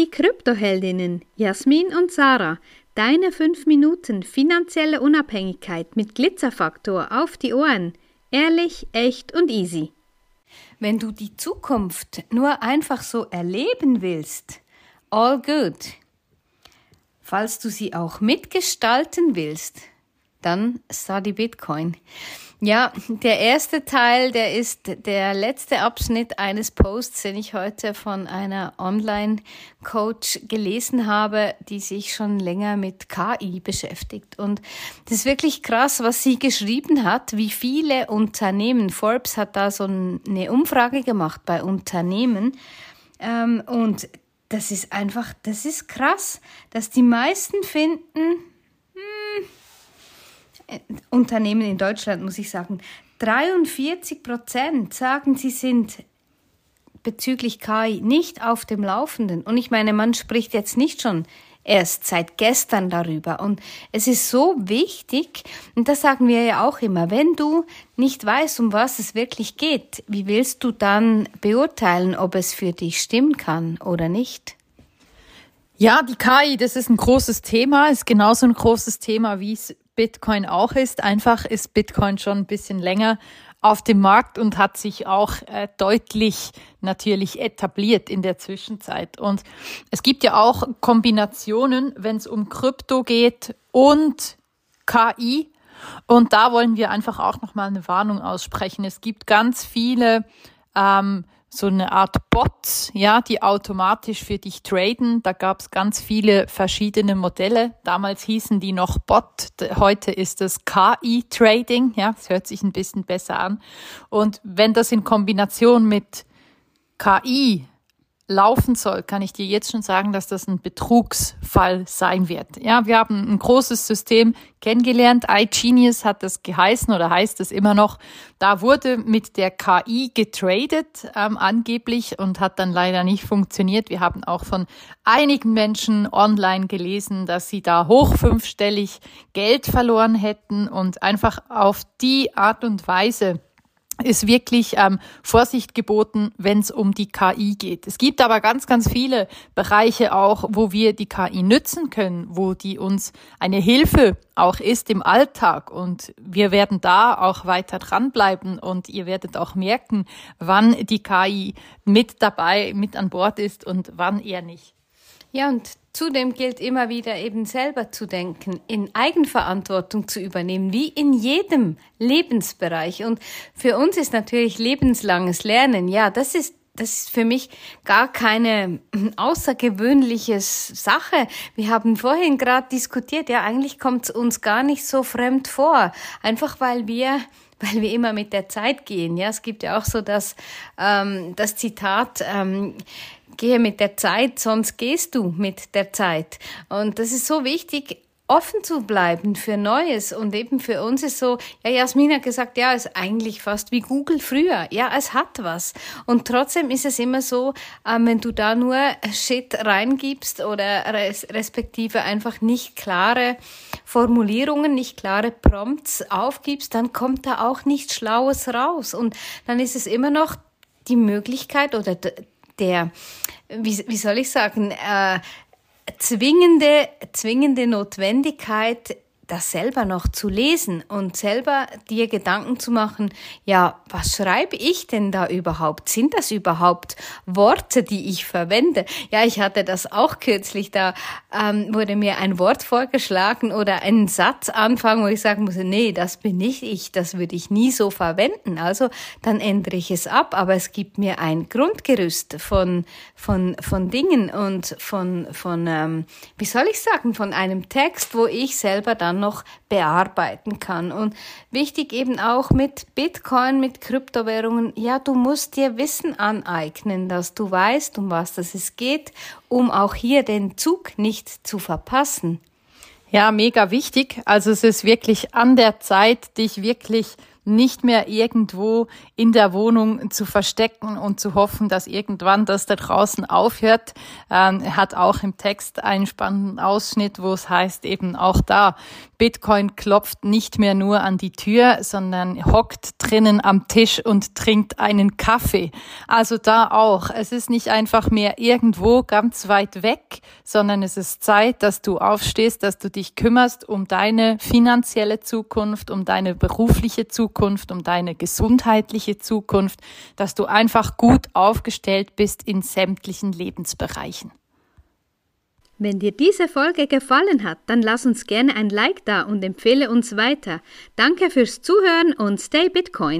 Die Kryptoheldinnen Jasmin und Sarah, deine 5 Minuten finanzielle Unabhängigkeit mit Glitzerfaktor auf die Ohren. Ehrlich, echt und easy. Wenn du die Zukunft nur einfach so erleben willst, all good. Falls du sie auch mitgestalten willst, dann study Bitcoin. Ja, der erste Teil, der ist der letzte Abschnitt eines Posts, den ich heute von einer Online-Coach gelesen habe, die sich schon länger mit KI beschäftigt. Und das ist wirklich krass, was sie geschrieben hat, wie viele Unternehmen, Forbes hat da so eine Umfrage gemacht bei Unternehmen, ähm, und das ist einfach, das ist krass, dass die meisten finden, Unternehmen in Deutschland, muss ich sagen, 43 Prozent sagen, sie sind bezüglich KI nicht auf dem Laufenden. Und ich meine, man spricht jetzt nicht schon erst seit gestern darüber. Und es ist so wichtig, und das sagen wir ja auch immer, wenn du nicht weißt, um was es wirklich geht, wie willst du dann beurteilen, ob es für dich stimmen kann oder nicht? Ja, die KI, das ist ein großes Thema, ist genauso ein großes Thema, wie es Bitcoin auch ist. Einfach ist Bitcoin schon ein bisschen länger auf dem Markt und hat sich auch äh, deutlich natürlich etabliert in der Zwischenzeit. Und es gibt ja auch Kombinationen, wenn es um Krypto geht und KI. Und da wollen wir einfach auch nochmal eine Warnung aussprechen. Es gibt ganz viele ähm, so eine Art Bots, ja, die automatisch für dich traden. Da gab es ganz viele verschiedene Modelle. Damals hießen die noch Bot, heute ist es KI-Trading, ja, das hört sich ein bisschen besser an. Und wenn das in Kombination mit KI laufen soll, kann ich dir jetzt schon sagen, dass das ein Betrugsfall sein wird. Ja, wir haben ein großes System kennengelernt. iGenius hat das geheißen oder heißt es immer noch. Da wurde mit der KI getradet, ähm, angeblich, und hat dann leider nicht funktioniert. Wir haben auch von einigen Menschen online gelesen, dass sie da hoch fünfstellig Geld verloren hätten und einfach auf die Art und Weise ist wirklich ähm, Vorsicht geboten, wenn es um die KI geht. Es gibt aber ganz, ganz viele Bereiche auch, wo wir die KI nützen können, wo die uns eine Hilfe auch ist im Alltag. Und wir werden da auch weiter dranbleiben und ihr werdet auch merken, wann die KI mit dabei, mit an Bord ist und wann eher nicht. Ja, und zudem gilt immer wieder eben selber zu denken, in Eigenverantwortung zu übernehmen, wie in jedem Lebensbereich. Und für uns ist natürlich lebenslanges Lernen, ja, das ist das ist für mich gar keine außergewöhnliche Sache. Wir haben vorhin gerade diskutiert, ja, eigentlich kommt es uns gar nicht so fremd vor. Einfach weil wir weil wir immer mit der Zeit gehen. Ja, es gibt ja auch so das, ähm, das Zitat, ähm, gehe mit der Zeit, sonst gehst du mit der Zeit. Und das ist so wichtig, offen zu bleiben für Neues. Und eben für uns ist so, ja, Jasmin hat gesagt, ja, ist eigentlich fast wie Google früher. Ja, es hat was. Und trotzdem ist es immer so, ähm, wenn du da nur Shit reingibst oder res respektive einfach nicht klare Formulierungen, nicht klare Prompts aufgibst, dann kommt da auch nichts Schlaues raus. Und dann ist es immer noch die Möglichkeit oder der, wie, wie soll ich sagen, äh, zwingende, zwingende Notwendigkeit, das selber noch zu lesen und selber dir Gedanken zu machen, ja, was schreibe ich denn da überhaupt? Sind das überhaupt Worte, die ich verwende? Ja, ich hatte das auch kürzlich, da ähm, wurde mir ein Wort vorgeschlagen oder ein Satz anfangen, wo ich sagen musste, nee, das bin nicht ich, das würde ich nie so verwenden. Also dann ändere ich es ab, aber es gibt mir ein Grundgerüst von, von, von Dingen und von, von ähm, wie soll ich sagen, von einem Text, wo ich selber dann noch bearbeiten kann. Und wichtig eben auch mit Bitcoin, mit Kryptowährungen, ja, du musst dir Wissen aneignen, dass du weißt, um was es geht, um auch hier den Zug nicht zu verpassen. Ja, mega wichtig. Also es ist wirklich an der Zeit, dich wirklich nicht mehr irgendwo in der Wohnung zu verstecken und zu hoffen, dass irgendwann das da draußen aufhört. Ähm, er hat auch im Text einen spannenden Ausschnitt, wo es heißt eben auch da, Bitcoin klopft nicht mehr nur an die Tür, sondern hockt drinnen am Tisch und trinkt einen Kaffee. Also da auch. Es ist nicht einfach mehr irgendwo ganz weit weg, sondern es ist Zeit, dass du aufstehst, dass du dich kümmerst um deine finanzielle Zukunft, um deine berufliche Zukunft, um deine gesundheitliche Zukunft, dass du einfach gut aufgestellt bist in sämtlichen Lebensbereichen. Wenn dir diese Folge gefallen hat, dann lass uns gerne ein Like da und empfehle uns weiter. Danke fürs Zuhören und stay Bitcoin.